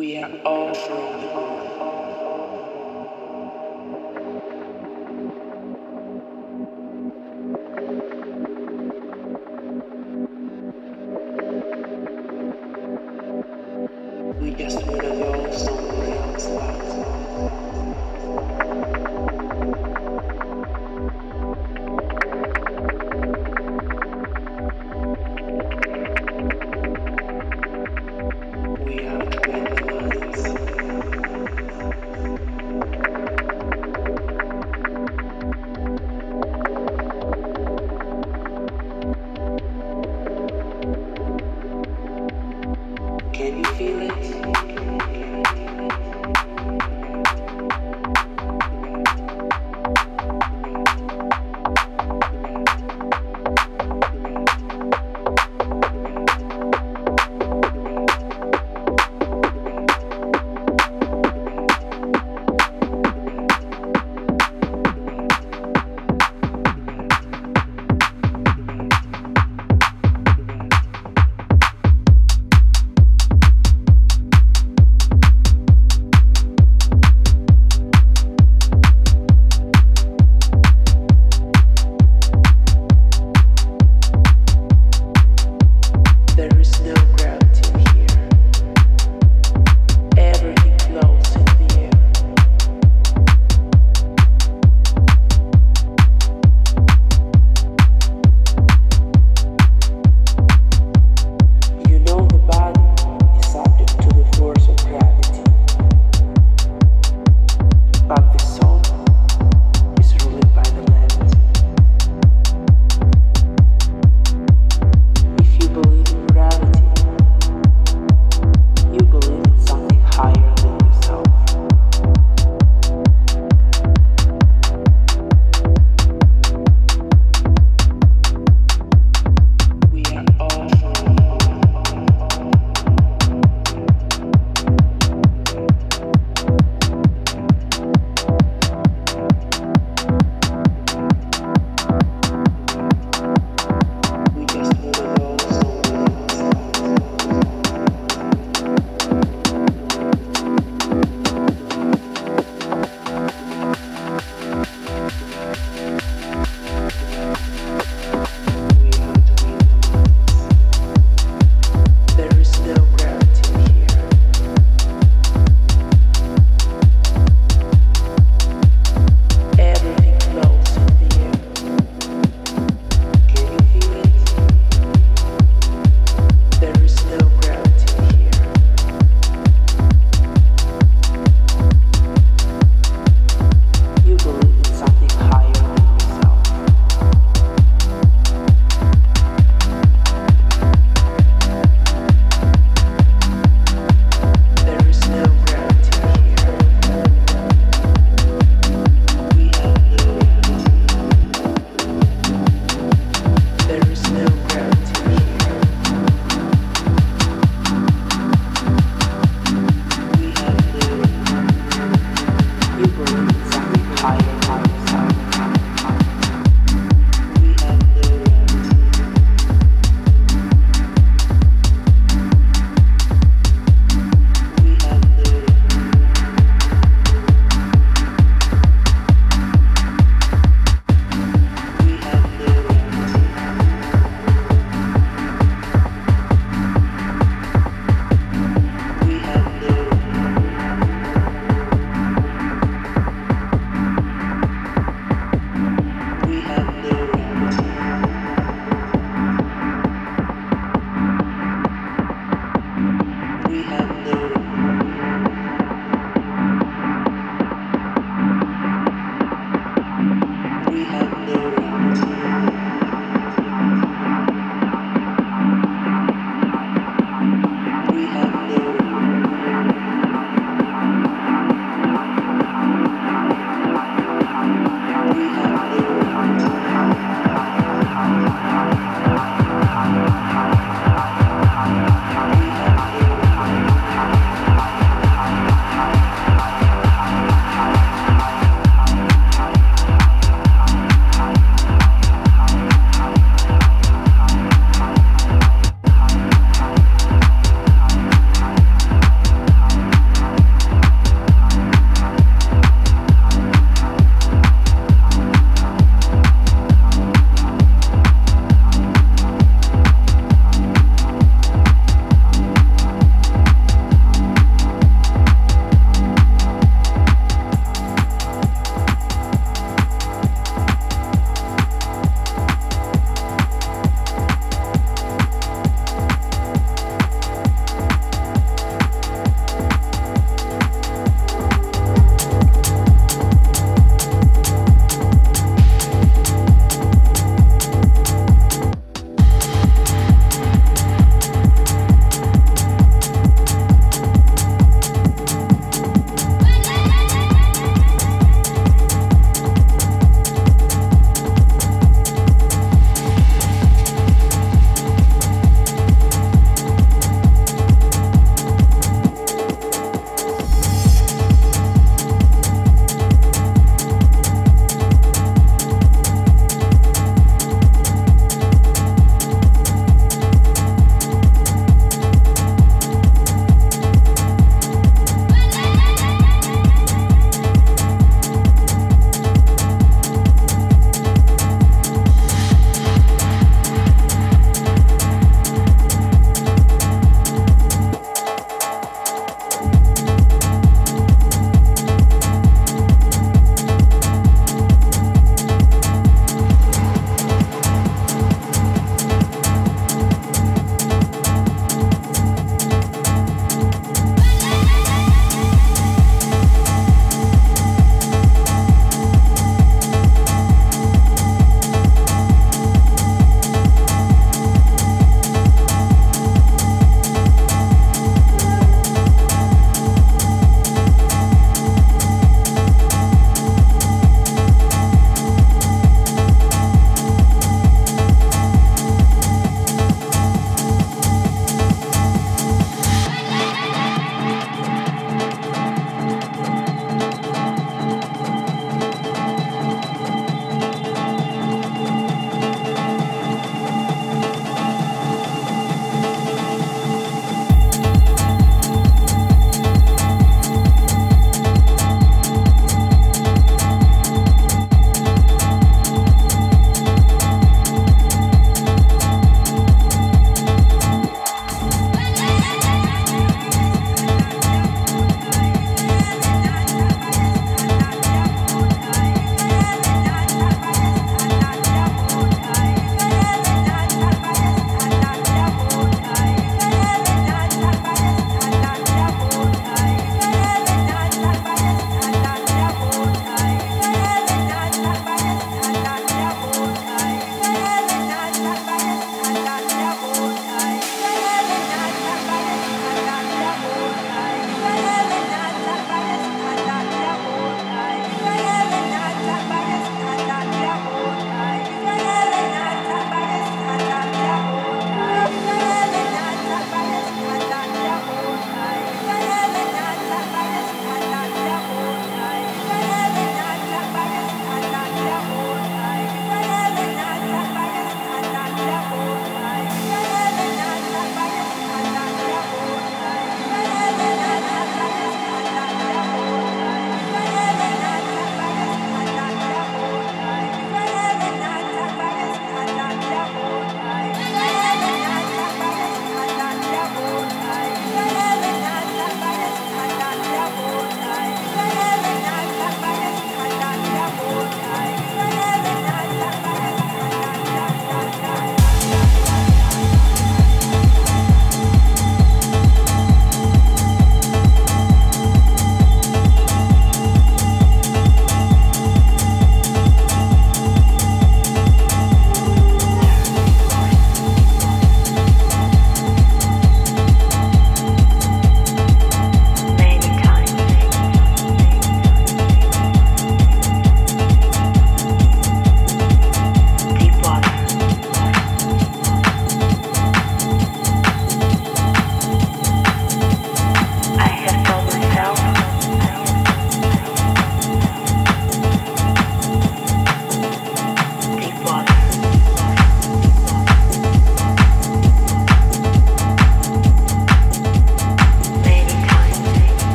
We are all through.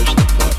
push the button.